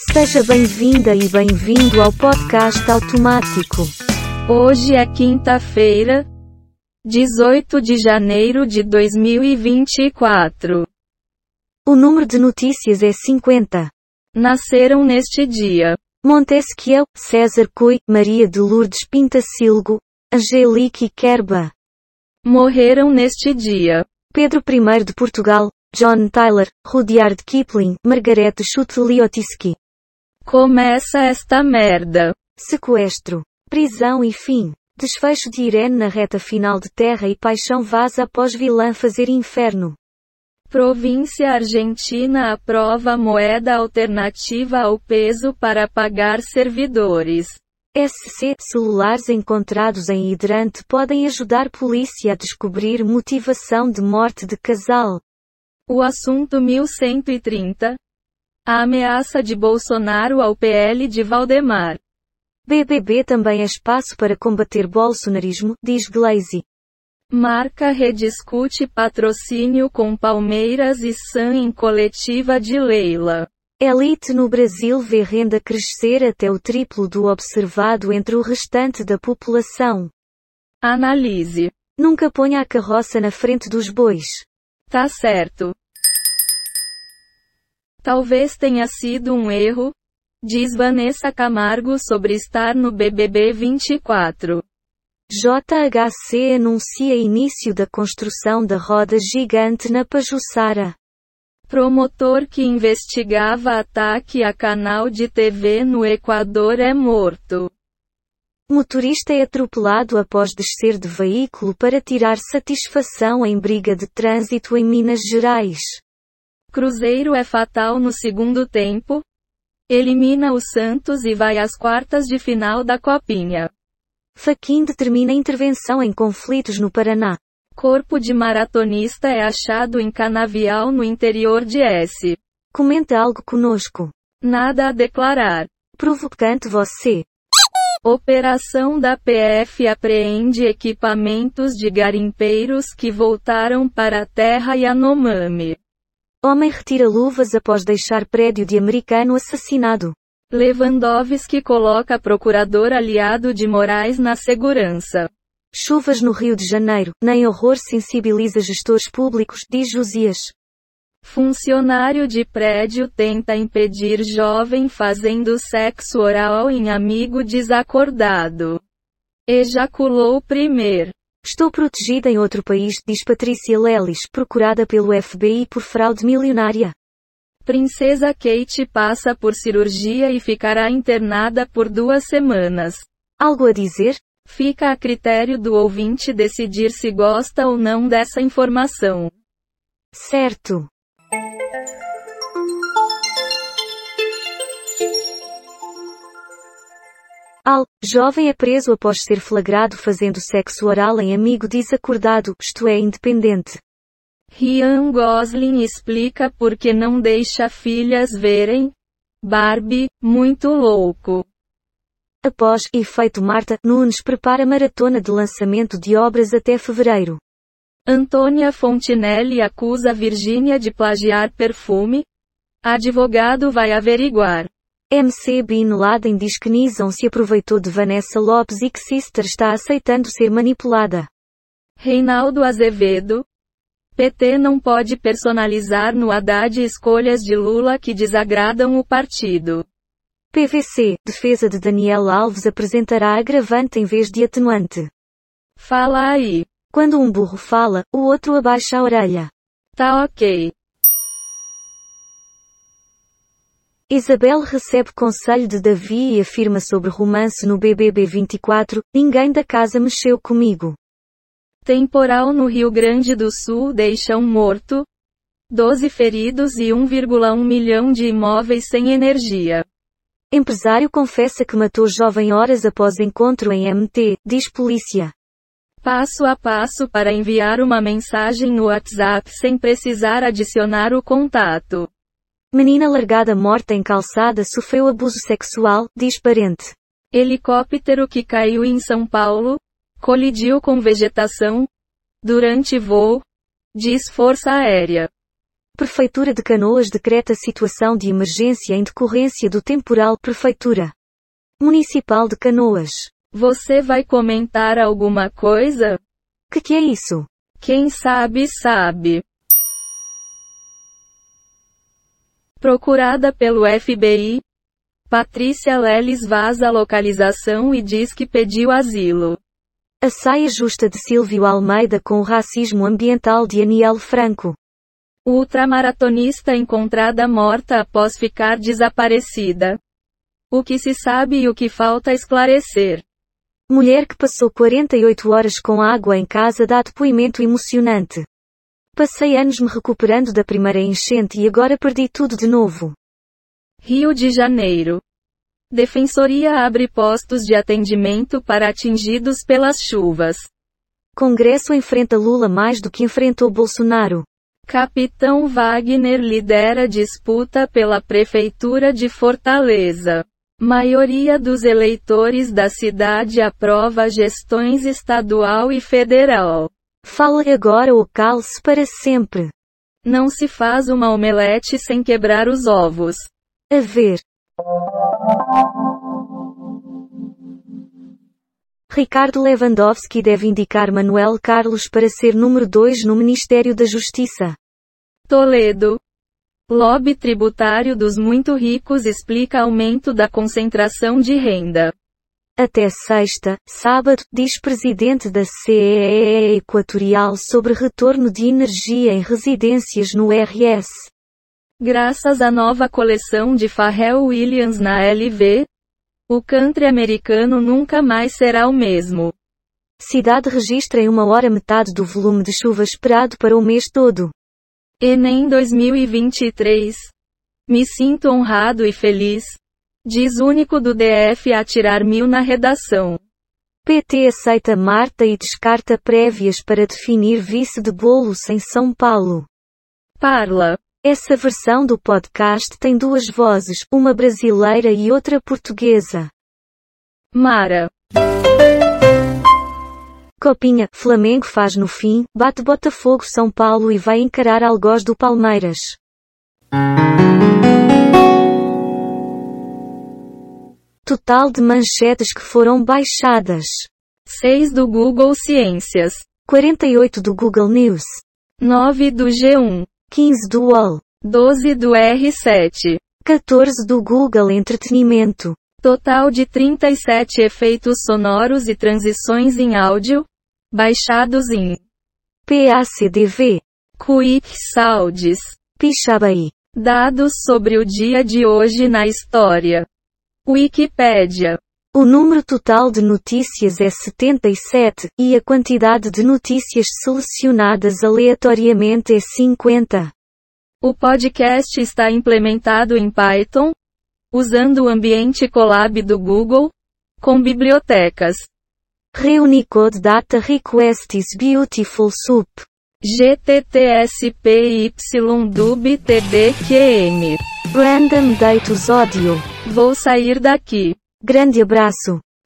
Seja bem-vinda e bem-vindo ao podcast automático. Hoje é quinta-feira, 18 de janeiro de 2024. O número de notícias é 50. Nasceram neste dia Montesquieu, César Cui, Maria de Lourdes Pintacilgo, Angelique Kerba. morreram neste dia Pedro I de Portugal, John Tyler, Rudyard Kipling, Margaret Chutliotski. Começa esta merda. Sequestro. Prisão e fim. Desfecho de Irene na reta final de Terra e Paixão vaza após vilã fazer inferno. Província Argentina aprova moeda alternativa ao peso para pagar servidores. SC celulares encontrados em hidrante podem ajudar polícia a descobrir motivação de morte de casal. O assunto 1130. A ameaça de Bolsonaro ao PL de Valdemar. BBB também é espaço para combater bolsonarismo, diz Glaze. Marca rediscute patrocínio com Palmeiras e Sam em coletiva de Leila. Elite no Brasil vê renda crescer até o triplo do observado entre o restante da população. Analise. Nunca ponha a carroça na frente dos bois. Tá certo. Talvez tenha sido um erro, diz Vanessa Camargo sobre estar no BBB 24. JHC anuncia início da construção da roda gigante na Pajuçara. Promotor que investigava ataque a canal de TV no Equador é morto. Motorista é atropelado após descer de veículo para tirar satisfação em briga de trânsito em Minas Gerais. Cruzeiro é fatal no segundo tempo. Elimina o Santos e vai às quartas de final da Copinha. Faquin determina intervenção em conflitos no Paraná. Corpo de maratonista é achado em canavial no interior de S. Comenta algo conosco. Nada a declarar. Provocante você. Operação da PF apreende equipamentos de garimpeiros que voltaram para a terra Yanomami. Homem retira luvas após deixar prédio de americano assassinado. Lewandowski coloca procurador aliado de Moraes na segurança. Chuvas no Rio de Janeiro, nem horror sensibiliza gestores públicos, diz Josias. Funcionário de prédio tenta impedir jovem fazendo sexo oral em amigo desacordado. Ejaculou primeiro. Estou protegida em outro país, diz Patrícia Lelis, procurada pelo FBI por fraude milionária. Princesa Kate passa por cirurgia e ficará internada por duas semanas. Algo a dizer? Fica a critério do ouvinte decidir se gosta ou não dessa informação. Certo. Al, jovem é preso após ser flagrado fazendo sexo oral em amigo desacordado, isto é, independente. Ryan Gosling explica por que não deixa filhas verem. Barbie, muito louco. Após efeito Marta, Nunes prepara maratona de lançamento de obras até fevereiro. Antônia Fontinelli acusa Virgínia de plagiar perfume. Advogado vai averiguar. MC Bin Laden diz que Nizam se aproveitou de Vanessa Lopes e que Sister está aceitando ser manipulada. Reinaldo Azevedo. PT não pode personalizar no Haddad escolhas de Lula que desagradam o partido. PVC, defesa de Daniel Alves apresentará agravante em vez de atenuante. Fala aí. Quando um burro fala, o outro abaixa a orelha. Tá ok. Isabel recebe conselho de Davi e afirma sobre romance no BBB 24, ninguém da casa mexeu comigo. Temporal no Rio Grande do Sul deixa um morto, 12 feridos e 1,1 milhão de imóveis sem energia. Empresário confessa que matou jovem horas após encontro em MT, diz polícia. Passo a passo para enviar uma mensagem no WhatsApp sem precisar adicionar o contato. Menina largada morta em calçada sofreu abuso sexual, diz parente. Helicóptero que caiu em São Paulo, colidiu com vegetação, durante voo, diz Força Aérea. Prefeitura de Canoas decreta situação de emergência em decorrência do temporal Prefeitura Municipal de Canoas. Você vai comentar alguma coisa? Que que é isso? Quem sabe sabe. Procurada pelo FBI, Patrícia Leles vaza a localização e diz que pediu asilo. A saia justa de Silvio Almeida com o racismo ambiental de Aniel Franco. Ultramaratonista encontrada morta após ficar desaparecida. O que se sabe e o que falta esclarecer. Mulher que passou 48 horas com água em casa dá depoimento emocionante. Passei anos me recuperando da primeira enchente e agora perdi tudo de novo. Rio de Janeiro. Defensoria abre postos de atendimento para atingidos pelas chuvas. Congresso enfrenta Lula mais do que enfrentou Bolsonaro. Capitão Wagner lidera disputa pela Prefeitura de Fortaleza. Maioria dos eleitores da cidade aprova gestões estadual e federal. Fale agora ou calce para sempre. Não se faz uma omelete sem quebrar os ovos. A ver. Ricardo Lewandowski deve indicar Manuel Carlos para ser número 2 no Ministério da Justiça. Toledo. Lobby tributário dos muito ricos explica aumento da concentração de renda. Até sexta, sábado, diz presidente da CEE Equatorial sobre retorno de energia em residências no RS. Graças à nova coleção de Pharrell Williams na LV, o country americano nunca mais será o mesmo. Cidade registra em uma hora metade do volume de chuva esperado para o mês todo. Enem 2023. Me sinto honrado e feliz. Diz único do DF a tirar mil na redação. PT aceita Marta e descarta prévias para definir vice de Bolos em São Paulo. Parla. Essa versão do podcast tem duas vozes, uma brasileira e outra portuguesa. Mara. Copinha, Flamengo faz no fim, bate Botafogo São Paulo e vai encarar algoz do Palmeiras. Total de manchetes que foram baixadas. 6 do Google Ciências. 48 do Google News. 9 do G1. 15 do UOL. 12 do R7. 14 do Google Entretenimento. Total de 37 efeitos sonoros e transições em áudio, baixados em PACDV. Quick Sounds. Pixabay. Dados sobre o dia de hoje na história. Wikipédia. O número total de notícias é 77, e a quantidade de notícias selecionadas aleatoriamente é 50. O podcast está implementado em Python, usando o ambiente Colab do Google, com bibliotecas. Reunicode Data Request is Beautiful Soup. GTTSPYDUBTDQM. Random Datus Audio. Vou sair daqui. Grande abraço.